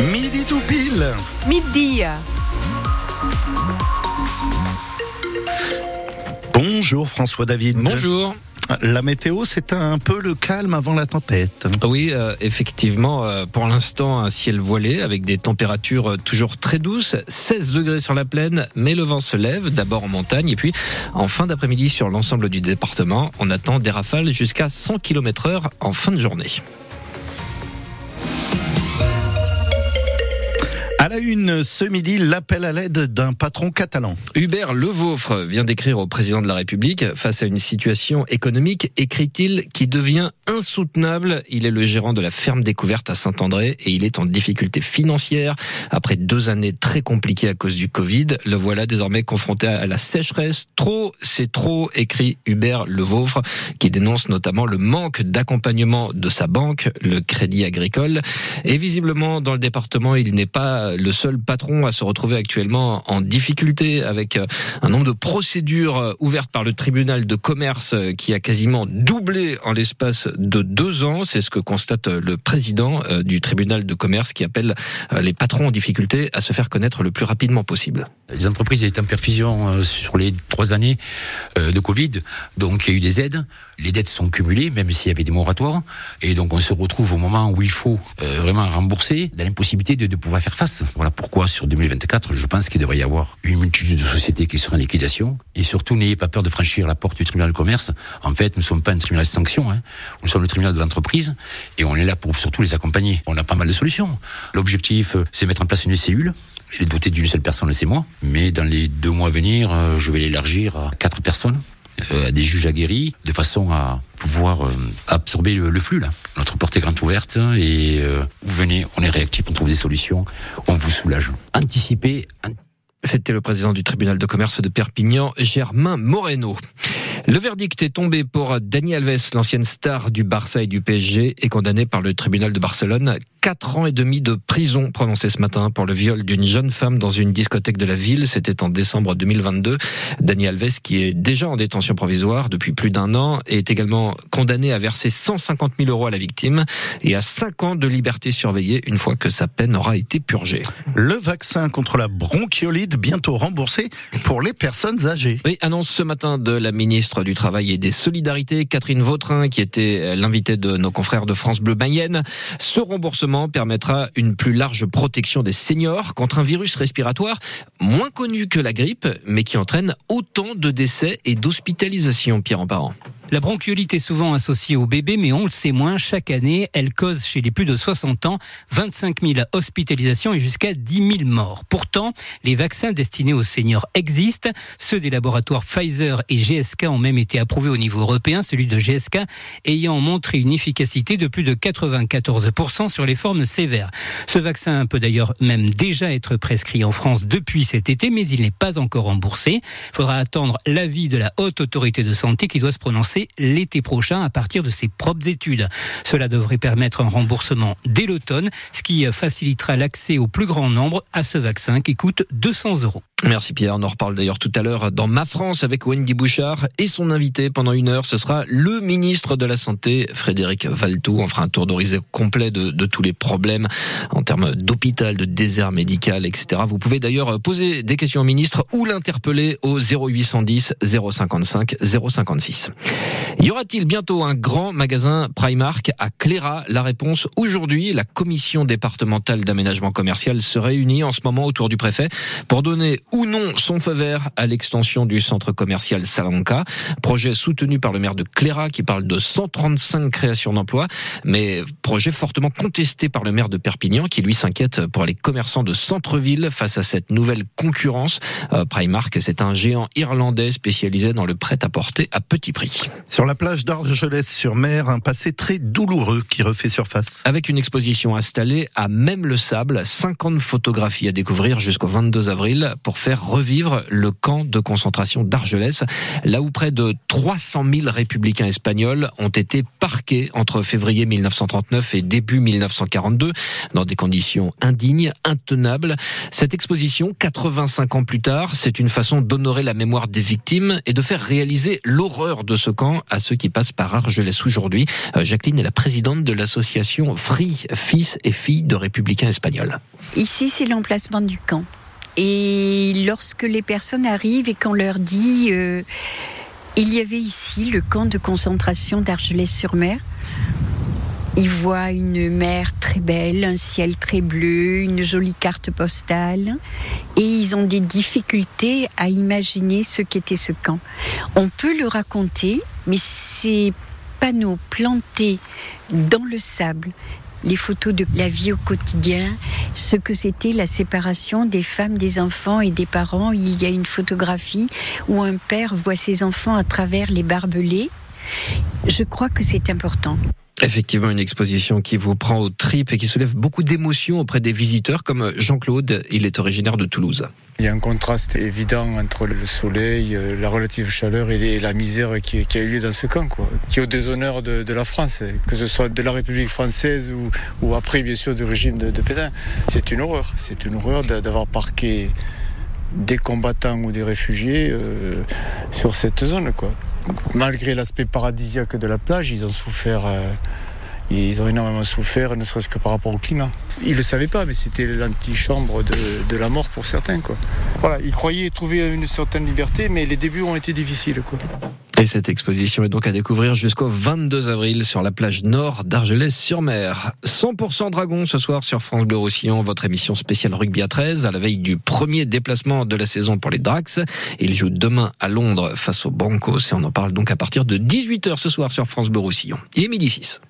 Midi tout pile. Midi. Bonjour François David. Bonjour. La météo, c'est un peu le calme avant la tempête. Oui, euh, effectivement, euh, pour l'instant, un ciel voilé avec des températures euh, toujours très douces, 16 degrés sur la plaine, mais le vent se lève, d'abord en montagne, et puis en fin d'après-midi sur l'ensemble du département, on attend des rafales jusqu'à 100 km heure en fin de journée. Une, ce midi, l'appel à l'aide d'un patron catalan. Hubert Levaufre vient d'écrire au président de la République face à une situation économique, écrit-il, qui devient insoutenable. Il est le gérant de la ferme découverte à Saint-André et il est en difficulté financière. Après deux années très compliquées à cause du Covid, le voilà désormais confronté à la sécheresse. Trop, c'est trop, écrit Hubert Levaufre, qui dénonce notamment le manque d'accompagnement de sa banque, le Crédit Agricole. Et visiblement, dans le département, il n'est pas le seul patron à se retrouver actuellement en difficulté avec euh, un nombre de procédures euh, ouvertes par le tribunal de commerce euh, qui a quasiment doublé en l'espace de deux ans. C'est ce que constate le président du tribunal de commerce qui appelle les patrons en difficulté à se faire connaître le plus rapidement possible. Les entreprises étaient en perfusion sur les trois années de Covid, donc il y a eu des aides. Les dettes sont cumulées, même s'il y avait des moratoires, et donc on se retrouve au moment où il faut vraiment rembourser, dans l'impossibilité de, de pouvoir faire face. Voilà pourquoi sur 2024, je pense qu'il devrait y avoir une multitude de sociétés qui seront en liquidation. Et surtout, n'ayez pas peur de franchir la porte du tribunal de commerce. En fait, nous ne sommes pas un tribunal de sanction, hein. nous sommes le tribunal de l'entreprise et on est là pour surtout les accompagner. On a pas mal de solutions. L'objectif, c'est mettre en place une cellule elle est dotée d'une seule personne, c'est moi. Mais dans les deux mois à venir, euh, je vais l'élargir à quatre personnes euh, à des juges aguerris, de façon à pouvoir euh, absorber le, flux. Là. Notre porte est grande ouverte et euh, vous venez, on est réactif, on trouve des solutions, on vous soulage. Anticiper. C'était le président du tribunal de commerce de Perpignan, Germain Moreno. Le verdict est tombé pour Dani Alves, l'ancienne star du Barça et du PSG, est condamné par le tribunal de Barcelone. Quatre ans et demi de prison prononcés ce matin pour le viol d'une jeune femme dans une discothèque de la ville. C'était en décembre 2022. Dani Alves, qui est déjà en détention provisoire depuis plus d'un an, est également condamné à verser 150 000 euros à la victime et à cinq ans de liberté surveillée une fois que sa peine aura été purgée. Le vaccin contre la bronchiolite bientôt remboursé pour les personnes âgées. Oui, annonce ce matin de la ministre du Travail et des Solidarités, Catherine Vautrin, qui était l'invitée de nos confrères de France Bleu Mayenne. Ce remboursement permettra une plus large protection des seniors contre un virus respiratoire moins connu que la grippe, mais qui entraîne autant de décès et d'hospitalisations, Pierre en parent. La bronchiolite est souvent associée au bébé, mais on le sait moins. Chaque année, elle cause chez les plus de 60 ans 25 000 hospitalisations et jusqu'à 10 000 morts. Pourtant, les vaccins destinés aux seniors existent. Ceux des laboratoires Pfizer et GSK ont même été approuvés au niveau européen, celui de GSK ayant montré une efficacité de plus de 94% sur les formes sévères. Ce vaccin peut d'ailleurs même déjà être prescrit en France depuis cet été, mais il n'est pas encore remboursé. Il faudra attendre l'avis de la haute autorité de santé qui doit se prononcer l'été prochain à partir de ses propres études. Cela devrait permettre un remboursement dès l'automne, ce qui facilitera l'accès au plus grand nombre à ce vaccin qui coûte 200 euros. Merci Pierre. On en reparle d'ailleurs tout à l'heure dans Ma France avec Wendy Bouchard et son invité pendant une heure. Ce sera le ministre de la Santé, Frédéric Valtou. On fera un tour d'horizon complet de, de, tous les problèmes en termes d'hôpital, de désert médical, etc. Vous pouvez d'ailleurs poser des questions au ministre ou l'interpeller au 0810 055 056. Y aura-t-il bientôt un grand magasin Primark à Cléra La réponse aujourd'hui. La commission départementale d'aménagement commercial se réunit en ce moment autour du préfet pour donner ou non son feu vert à l'extension du centre commercial Salanca. Projet soutenu par le maire de Cléra qui parle de 135 créations d'emplois, mais projet fortement contesté par le maire de Perpignan qui lui s'inquiète pour les commerçants de centre-ville face à cette nouvelle concurrence. Euh, Primark, c'est un géant irlandais spécialisé dans le prêt-à-porter à petit prix. Sur la plage d'Argelès-sur-Mer, un passé très douloureux qui refait surface. Avec une exposition installée à même le sable, 50 photographies à découvrir jusqu'au 22 avril pour faire revivre le camp de concentration d'Argelès, là où près de 300 000 républicains espagnols ont été parqués entre février 1939 et début 1942 dans des conditions indignes, intenables. Cette exposition, 85 ans plus tard, c'est une façon d'honorer la mémoire des victimes et de faire réaliser l'horreur de ce camp à ceux qui passent par Argelès aujourd'hui. Euh, Jacqueline est la présidente de l'association Free, fils et filles de républicains espagnols. Ici, c'est l'emplacement du camp. Et lorsque les personnes arrivent et qu'on leur dit euh, il y avait ici le camp de concentration d'Argelès-sur-Mer, ils voient une mer très belle, un ciel très bleu, une jolie carte postale, et ils ont des difficultés à imaginer ce qu'était ce camp. On peut le raconter, mais ces panneaux plantés dans le sable, les photos de la vie au quotidien, ce que c'était la séparation des femmes, des enfants et des parents. Il y a une photographie où un père voit ses enfants à travers les barbelés. Je crois que c'est important. Effectivement, une exposition qui vous prend aux tripes et qui soulève beaucoup d'émotions auprès des visiteurs, comme Jean-Claude, il est originaire de Toulouse. Il y a un contraste évident entre le soleil, euh, la relative chaleur et la misère qui, a eu lieu dans ce camp, qui est au déshonneur de, la France, que ce soit de la République française ou, après, bien sûr, du régime de, Pétain. C'est une horreur, c'est une horreur d'avoir parqué des combattants ou des réfugiés euh, sur cette zone, quoi malgré l'aspect paradisiaque de la plage, ils ont souffert. Euh, ils ont énormément souffert, ne serait-ce que par rapport au climat. Ils ne le savaient pas, mais c'était l'antichambre de, de la mort pour certains. Voilà, ils croyaient trouver une certaine liberté, mais les débuts ont été difficiles. Et cette exposition est donc à découvrir jusqu'au 22 avril sur la plage nord d'Argelès-sur-Mer. 100% Dragon ce soir sur France Bleu Roussillon, votre émission spéciale rugby à 13, à la veille du premier déplacement de la saison pour les Drax. Ils jouent demain à Londres face aux Broncos et on en parle donc à partir de 18h ce soir sur France Bleu Roussillon. Il est midi 6.